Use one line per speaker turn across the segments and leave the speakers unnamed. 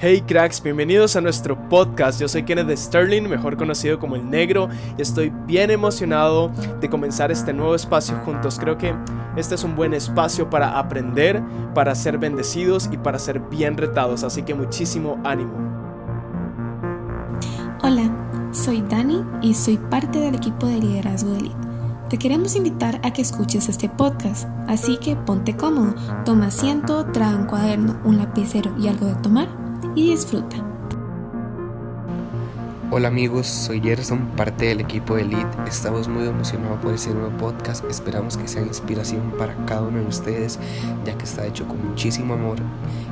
Hey cracks, bienvenidos a nuestro podcast. Yo soy Kenneth Sterling, mejor conocido como El Negro, y estoy bien emocionado de comenzar este nuevo espacio juntos. Creo que este es un buen espacio para aprender, para ser bendecidos y para ser bien retados, así que muchísimo ánimo.
Hola, soy Dani y soy parte del equipo de liderazgo de Elite. Te queremos invitar a que escuches este podcast, así que ponte cómodo, toma asiento, trae un cuaderno, un lapicero y algo de tomar y disfruta.
Hola amigos, soy Gerson, parte del equipo de Elite. Estamos muy emocionados por este nuevo podcast. Esperamos que sea inspiración para cada uno de ustedes, ya que está hecho con muchísimo amor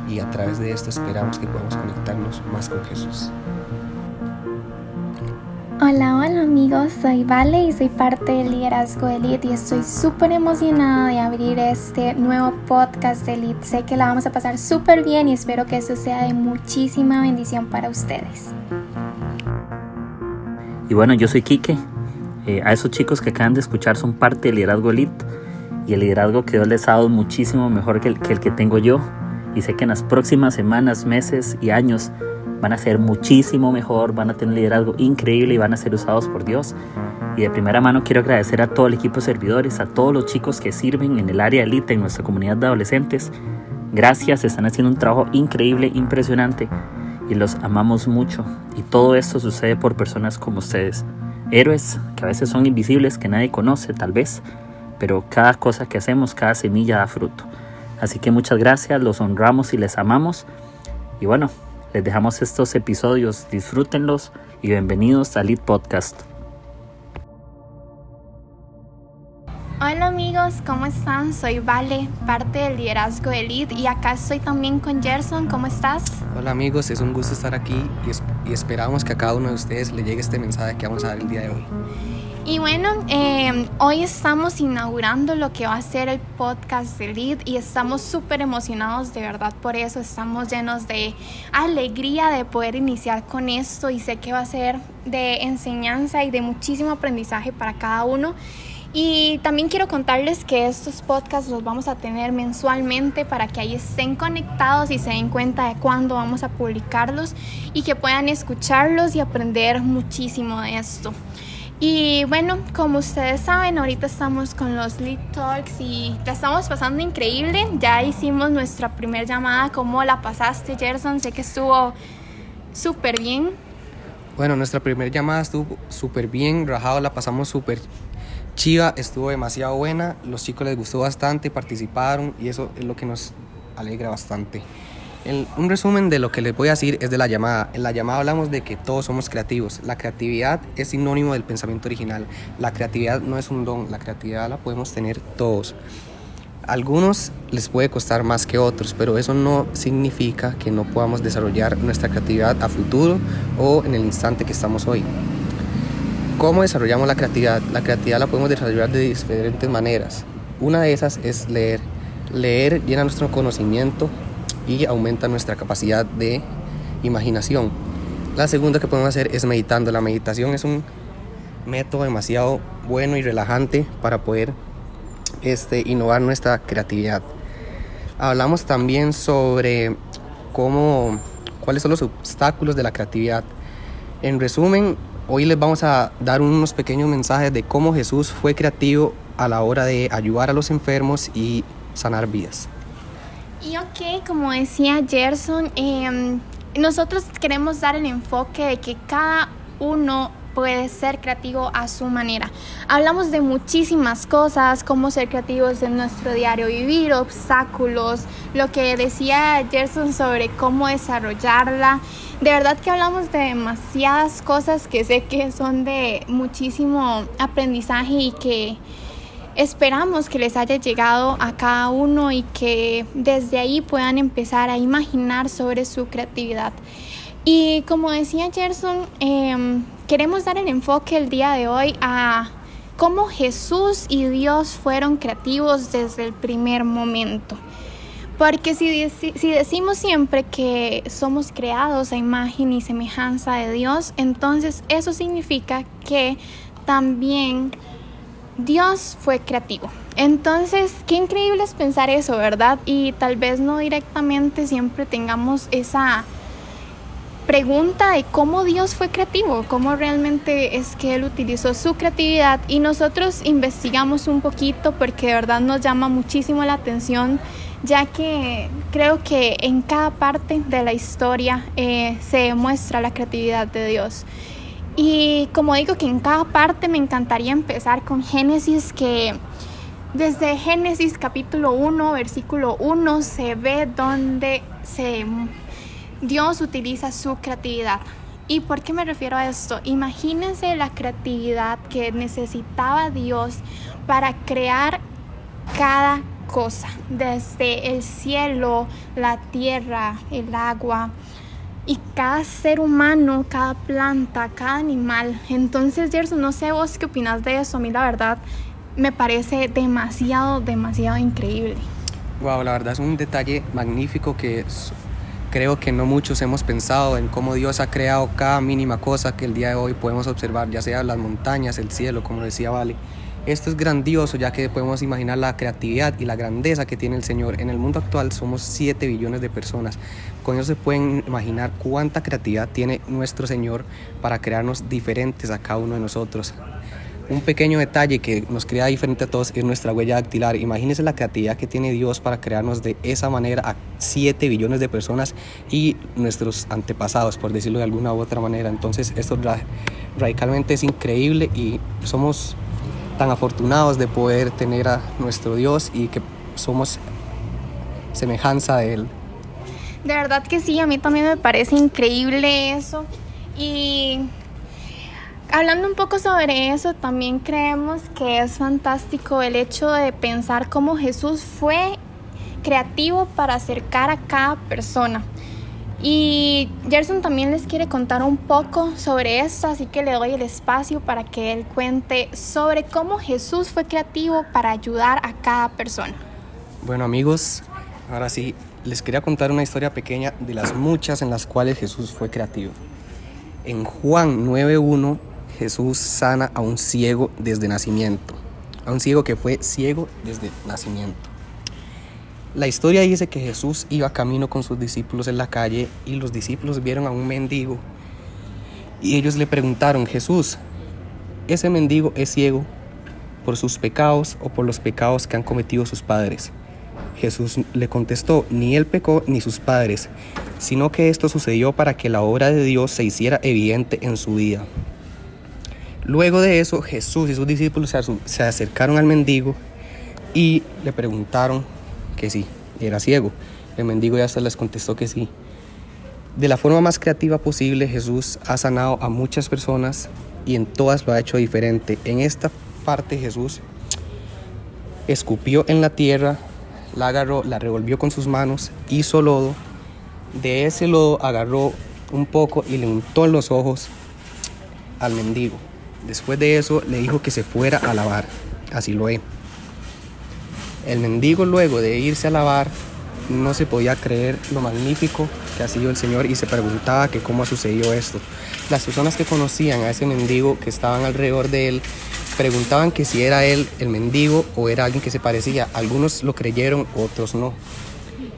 y a través de esto esperamos que podamos conectarnos más con Jesús.
Hola, hola amigos, soy Vale y soy parte del liderazgo de Elite y estoy súper emocionada de abrir este nuevo podcast de Elite. Sé que la vamos a pasar súper bien y espero que esto sea de muchísima bendición para ustedes.
Y bueno, yo soy Quique. Eh, a esos chicos que acaban de escuchar son parte del liderazgo Elite y el liderazgo que Dios les ha dado muchísimo mejor que el que tengo yo. Y sé que en las próximas semanas, meses y años van a ser muchísimo mejor, van a tener liderazgo increíble y van a ser usados por Dios. Y de primera mano quiero agradecer a todo el equipo de servidores, a todos los chicos que sirven en el área elite en nuestra comunidad de adolescentes. Gracias, están haciendo un trabajo increíble, impresionante y los amamos mucho. Y todo esto sucede por personas como ustedes. Héroes que a veces son invisibles, que nadie conoce tal vez, pero cada cosa que hacemos, cada semilla da fruto. Así que muchas gracias, los honramos y les amamos. Y bueno, les dejamos estos episodios, disfrútenlos y bienvenidos a Lead Podcast.
Hola amigos, ¿cómo están? Soy Vale, parte del liderazgo de Elite y acá estoy también con Gerson, ¿cómo estás?
Hola amigos, es un gusto estar aquí y, y esperamos que a cada uno de ustedes le llegue este mensaje que vamos a dar el día de hoy.
Y bueno, eh, hoy estamos inaugurando lo que va a ser el podcast de Lead y estamos súper emocionados de verdad por eso. Estamos llenos de alegría de poder iniciar con esto y sé que va a ser de enseñanza y de muchísimo aprendizaje para cada uno. Y también quiero contarles que estos podcasts los vamos a tener mensualmente para que ahí estén conectados y se den cuenta de cuándo vamos a publicarlos y que puedan escucharlos y aprender muchísimo de esto. Y bueno, como ustedes saben, ahorita estamos con los Lead Talks y te estamos pasando increíble. Ya hicimos nuestra primera llamada. ¿Cómo la pasaste, Gerson? Sé que estuvo súper bien.
Bueno, nuestra primera llamada estuvo súper bien, rajado, la pasamos súper chiva, estuvo demasiado buena. Los chicos les gustó bastante, participaron y eso es lo que nos alegra bastante un resumen de lo que les voy a decir es de la llamada. En la llamada hablamos de que todos somos creativos. La creatividad es sinónimo del pensamiento original. La creatividad no es un don, la creatividad la podemos tener todos. A algunos les puede costar más que otros, pero eso no significa que no podamos desarrollar nuestra creatividad a futuro o en el instante que estamos hoy. ¿Cómo desarrollamos la creatividad? La creatividad la podemos desarrollar de diferentes maneras. Una de esas es leer. Leer llena nuestro conocimiento y aumenta nuestra capacidad de imaginación. La segunda que podemos hacer es meditando. La meditación es un método demasiado bueno y relajante para poder este, innovar nuestra creatividad. Hablamos también sobre cómo, cuáles son los obstáculos de la creatividad. En resumen, hoy les vamos a dar unos pequeños mensajes de cómo Jesús fue creativo a la hora de ayudar a los enfermos y sanar vidas.
Y ok, como decía Gerson, em, nosotros queremos dar el enfoque de que cada uno puede ser creativo a su manera. Hablamos de muchísimas cosas, cómo ser creativos en nuestro diario vivir, obstáculos, lo que decía Gerson sobre cómo desarrollarla. De verdad que hablamos de demasiadas cosas que sé que son de muchísimo aprendizaje y que Esperamos que les haya llegado a cada uno y que desde ahí puedan empezar a imaginar sobre su creatividad. Y como decía Gerson, em, queremos dar el enfoque el día de hoy a cómo Jesús y Dios fueron creativos desde el primer momento. Porque si, si, decimos siempre que somos creados a imagen y semejanza de Dios, entonces eso significa que también Dios fue creativo. Entonces, qué increíble es pensar eso, ¿verdad? Y tal vez no directamente siempre tengamos esa, pregunta de cómo Dios fue creativo, cómo realmente es que Él utilizó su creatividad y nosotros investigamos un poquito porque de verdad nos llama muchísimo la atención ya que creo que en cada parte de la historia eh, se demuestra la creatividad de Dios. Y como digo que en cada parte me encantaría empezar con Génesis que desde Génesis capítulo 1, versículo 1 se ve donde se, Dios utiliza su creatividad. ¿Y por qué me refiero a esto? Imagínense la creatividad que necesitaba Dios para crear cada cosa, desde el cielo, la tierra, el agua y cada ser humano, cada planta, cada animal. Entonces, Gerson, no sé vos qué opinas de eso. A mí la verdad me parece demasiado, demasiado increíble.
Wow, la verdad es un detalle magnífico que creo que no muchos hemos pensado en cómo Dios ha creado cada mínima cosa que el día de hoy podemos observar, ya sea las montañas, el cielo, como decía Vale. Esto es grandioso ya que podemos imaginar la creatividad y la grandeza que tiene el Señor. En el mundo actual somos 7 billones de personas. Con eso se pueden imaginar cuánta creatividad tiene nuestro Señor para crearnos diferentes a cada uno de nosotros. Un pequeño detalle que nos crea diferente a todos es nuestra huella dactilar. Imagínense la creatividad que tiene Dios para crearnos de esa manera a 7 billones de personas y nuestros antepasados, por decirlo de alguna u otra manera. Entonces esto radicalmente es increíble y somos tan afortunados de poder tener a nuestro Dios y que somos semejanza de Él.
De verdad que sí, a mí también me parece increíble eso. Y hablando un poco sobre eso, también creemos que es fantástico el hecho de pensar cómo Jesús fue creativo para acercar a cada persona. Y Gerson también les quiere contar un poco sobre esto, así que le doy el espacio para que él cuente sobre cómo Jesús fue creativo para ayudar a cada persona.
Bueno amigos, ahora sí, les quería contar una historia pequeña de las muchas en las cuales Jesús fue creativo. En Juan 9.1, Jesús sana a un ciego desde nacimiento, a un ciego que fue ciego desde nacimiento. La historia dice que Jesús iba camino con sus discípulos en la calle y los discípulos vieron a un mendigo y ellos le preguntaron, Jesús, ¿ese mendigo es ciego por sus pecados o por los pecados que han cometido sus padres? Jesús le contestó, ni él pecó ni sus padres, sino que esto sucedió para que la obra de Dios se hiciera evidente en su vida. Luego de eso, Jesús y sus discípulos se acercaron al mendigo y le preguntaron que sí, era ciego. El mendigo ya se les contestó que sí. De la forma más creativa posible, Jesús ha sanado a muchas personas y en todas lo ha hecho diferente. En esta parte Jesús escupió en la tierra, la agarró, la revolvió con sus manos, hizo lodo. De ese lodo agarró un poco y le untó en los ojos al mendigo. Después de eso le dijo que se fuera a lavar. Así lo he. El mendigo luego de irse a lavar no se podía creer lo magnífico que ha sido el Señor y se preguntaba que cómo ha sucedido esto. Las personas que conocían a ese mendigo que estaban alrededor de él preguntaban que si era él el mendigo o era alguien que se parecía. Algunos lo creyeron, otros no.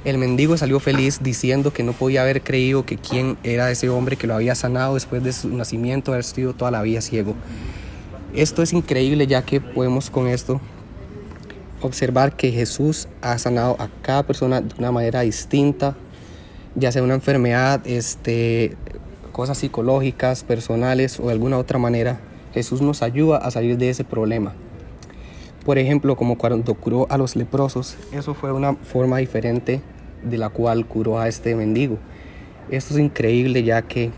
El mendigo salió feliz diciendo que no podía haber creído que quién era ese hombre que lo había sanado después de su nacimiento, haber sido toda la vida ciego. Esto es increíble ya que podemos con esto observar que Jesús ha sanado a cada persona de una manera distinta, ya sea una enfermedad, este, cosas psicológicas, personales o de alguna otra manera. Jesús nos ayuda a salir de ese problema. Por ejemplo, como cuando curó a los leprosos, eso fue una forma diferente de la cual curó a este mendigo. Esto es increíble ya que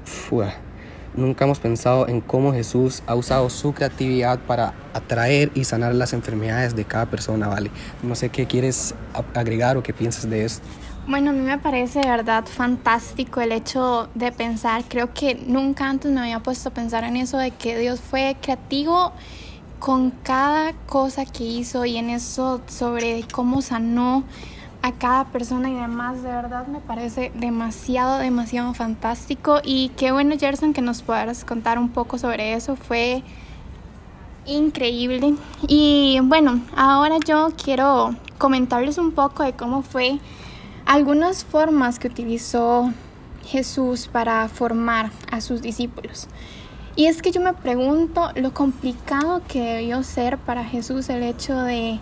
Nunca hemos pensado en cómo Jesús ha usado su creatividad para atraer y sanar las enfermedades de cada persona, ¿vale? No sé qué quieres agregar o qué piensas de esto.
Bueno, a mí me parece de verdad fantástico el hecho de pensar, creo que nunca antes me había puesto a pensar en eso, de que Dios fue creativo con cada cosa que hizo y en eso sobre cómo sanó a cada persona y demás, de verdad me parece demasiado, demasiado fantástico. Y qué bueno, Gerson, que nos puedas contar un poco sobre eso. Fue increíble. Y bueno, ahora yo quiero comentarles un poco de cómo fue algunas formas que utilizó Jesús para formar a sus discípulos. Y es que yo me pregunto lo complicado que debió ser para Jesús el hecho de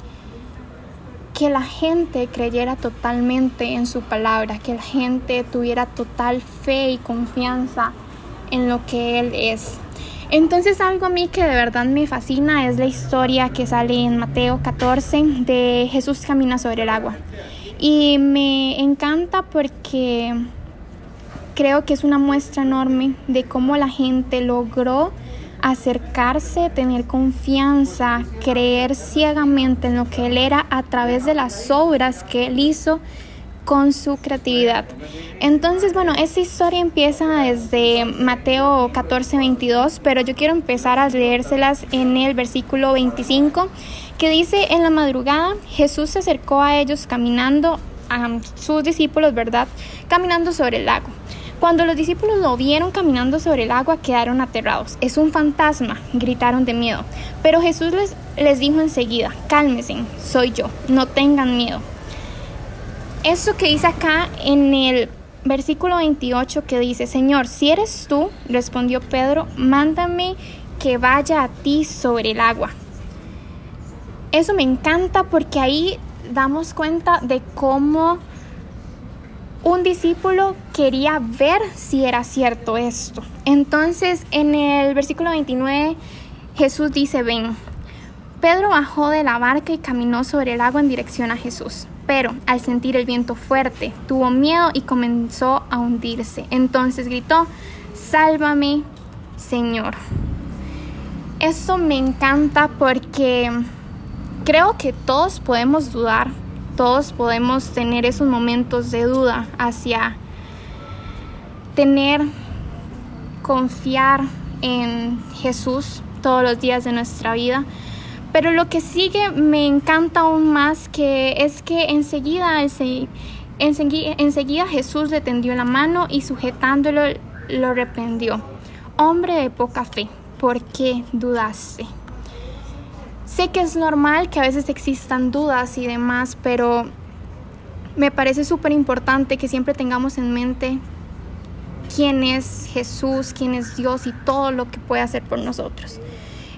que la gente creyera totalmente en su palabra, que la gente tuviera total fe y confianza en lo que Él es. Entonces algo a mí que de verdad me fascina es la historia que sale en Mateo 14 de Jesús camina sobre el agua. Y me encanta porque creo que es una muestra enorme de cómo la gente logró acercarse, tener confianza, creer ciegamente en lo que él era a través de las obras que él hizo con su creatividad. Entonces, bueno, esta historia empieza desde Mateo 14, 22, pero yo quiero empezar a leérselas en el versículo 25, que dice, en la madrugada Jesús se acercó a ellos caminando, a sus discípulos, ¿verdad? Caminando sobre el lago. Cuando los discípulos lo vieron caminando sobre el agua, quedaron aterrados. Es un fantasma, gritaron de miedo. Pero Jesús les, les dijo enseguida, cálmense, soy yo, no tengan miedo. Eso que dice acá en el versículo 28 que dice, Señor, si eres tú, respondió Pedro, mándame que vaya a ti sobre el agua. Eso me encanta porque ahí damos cuenta de cómo un discípulo quería ver si era cierto esto. Entonces, en el versículo 29, Jesús dice, ven. Pedro bajó de la barca y caminó sobre el agua en dirección a Jesús. Pero al sentir el viento fuerte, tuvo miedo y comenzó a hundirse. Entonces gritó, sálvame, Señor. Esto me encanta porque creo que todos podemos dudar todos podemos tener esos momentos de duda hacia tener, confiar en Jesús todos los días de nuestra vida. Pero lo que sigue me encanta aún más que es que enseguida, enseguida, enseguida Jesús le tendió la mano y sujetándolo lo reprendió. Hombre de poca fe, ¿por qué dudaste? Sé que es normal que a veces existan dudas y demás, pero me parece súper importante que siempre tengamos en mente quién es Jesús, quién es Dios y todo lo que puede hacer por nosotros.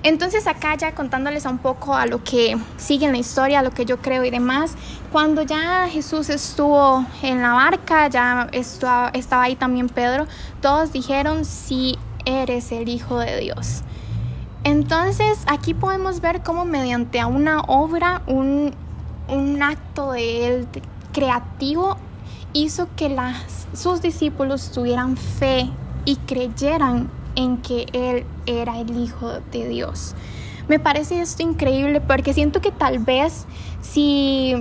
Entonces acá ya contándoles un poco a lo que sigue en la historia, a lo que yo creo y demás, cuando ya Jesús estuvo en la barca, ya estaba, ahí también Pedro, todos dijeron, si eres el Hijo de Dios. Entonces aquí podemos ver cómo mediante una obra, un, acto de él creativo, hizo que sus discípulos tuvieran fe y creyeran en que él era el Hijo de Dios. Me parece esto increíble porque siento que tal vez si,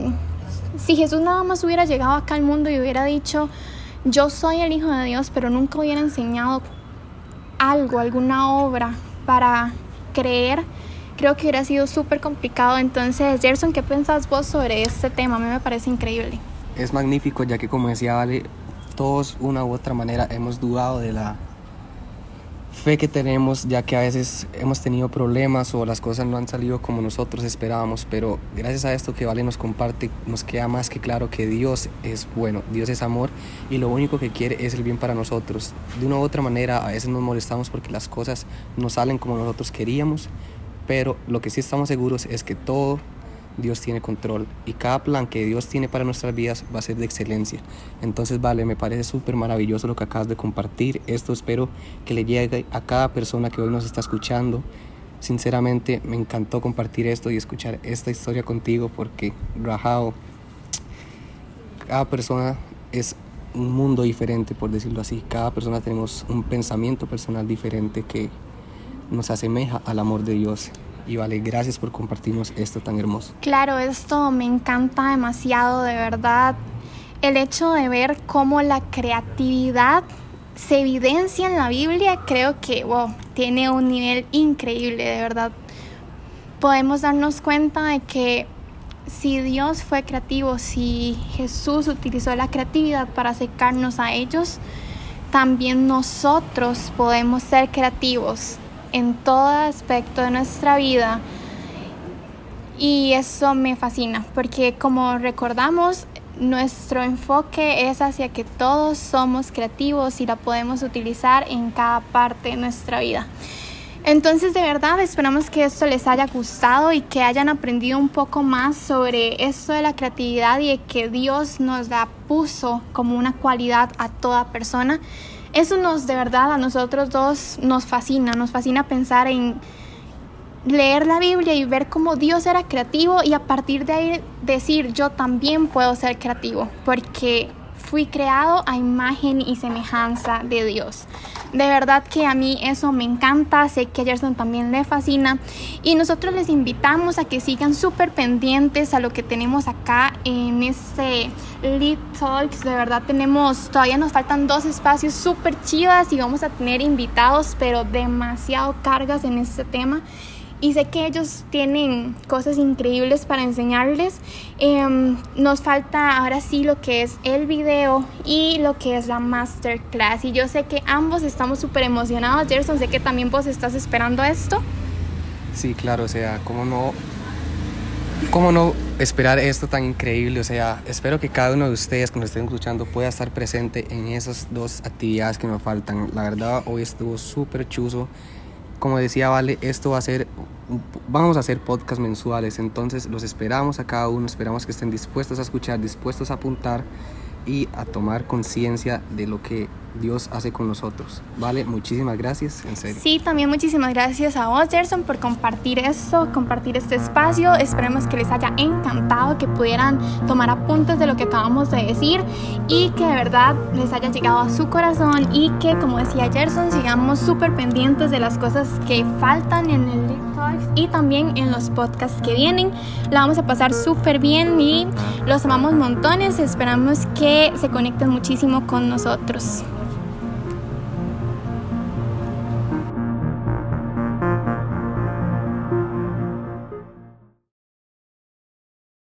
si Jesús nada más hubiera llegado acá al mundo y hubiera dicho, yo soy el Hijo de Dios, pero nunca hubiera enseñado algo, alguna obra para creer, creo que hubiera sido súper complicado. Entonces, Gerson, ¿qué pensás vos sobre este tema? A mí me parece increíble.
Es magnífico, ya que como decía Vale, todos una u otra manera hemos dudado de la fe que tenemos, ya que a veces hemos tenido problemas o las cosas no han salido como nosotros esperábamos, pero gracias a esto que Vale nos comparte, nos queda más que claro que Dios es bueno, Dios es amor y lo único que quiere es el bien para nosotros. De una u otra manera, a veces nos molestamos porque las cosas no salen como nosotros queríamos, pero lo que sí estamos seguros es que todo Dios tiene control y cada plan que Dios tiene para nuestras vidas va a ser de excelencia. Entonces, vale, me parece súper maravilloso lo que acabas de compartir. Esto espero que le llegue a cada persona que hoy nos está escuchando. Sinceramente, me encantó compartir esto y escuchar esta historia contigo porque, Rajao, cada persona es un mundo diferente, por decirlo así. Cada persona tenemos un pensamiento personal diferente que nos asemeja al amor de Dios. Y vale, gracias por compartirnos esto tan hermoso.
Claro, esto me encanta demasiado, de verdad. El hecho de ver cómo la creatividad se evidencia en la Biblia, creo que tiene un nivel increíble, de verdad. Podemos darnos cuenta de que si Dios fue creativo, si Jesús utilizó la creatividad para acercarnos a ellos, también nosotros podemos ser creativos en todo aspecto de nuestra vida. Y eso me fascina, porque como recordamos, nuestro enfoque es hacia que todos somos creativos y la podemos utilizar en cada parte de nuestra vida. Entonces de verdad esperamos que esto les haya gustado y que hayan aprendido un poco más sobre esto de la creatividad y de que Dios nos la puso como una cualidad a toda persona. Eso nos de verdad a nosotros dos nos fascina, nos fascina pensar en leer la Biblia y ver cómo Dios era creativo y a partir de ahí decir yo también puedo ser creativo porque fui creado a imagen y semejanza de Dios. De verdad que a mí eso me encanta, sé que a Gerson también le fascina y nosotros les invitamos a que sigan súper pendientes a lo que tenemos acá en este Lead Talks. De verdad tenemos, todavía nos faltan dos espacios súper chivas y vamos a tener invitados, pero demasiado cargas en este tema y sé que ellos tienen cosas increíbles para enseñarles. Em, nos falta ahora sí lo que es el video y lo que es la masterclass. Y yo sé que ambos estamos súper emocionados. Gerson, sé que también vos estás esperando esto.
Sí, claro, o sea, ¿cómo no, cómo no esperar esto tan increíble? O sea, espero que cada uno de ustedes que nos estén escuchando pueda estar presente en esas dos actividades que nos faltan. La verdad, hoy estuvo súper chuzo como decía Vale, esto va a ser, vamos a hacer podcast mensuales, entonces los esperamos a cada uno, esperamos que estén dispuestos a escuchar, dispuestos a apuntar y a tomar conciencia de lo que Dios hace con nosotros. Vale, muchísimas gracias, en serio.
Sí, también muchísimas gracias a vos, Gerson, por compartir esto, compartir este espacio. Esperemos que les haya encantado, que pudieran tomar apuntes de lo que acabamos de decir y que de verdad les haya llegado a su corazón y que, como decía Gerson, sigamos súper pendientes de las cosas que faltan en el Y también en los podcasts que vienen. La vamos a pasar súper bien y los amamos montones. Esperamos que se conecten muchísimo con nosotros.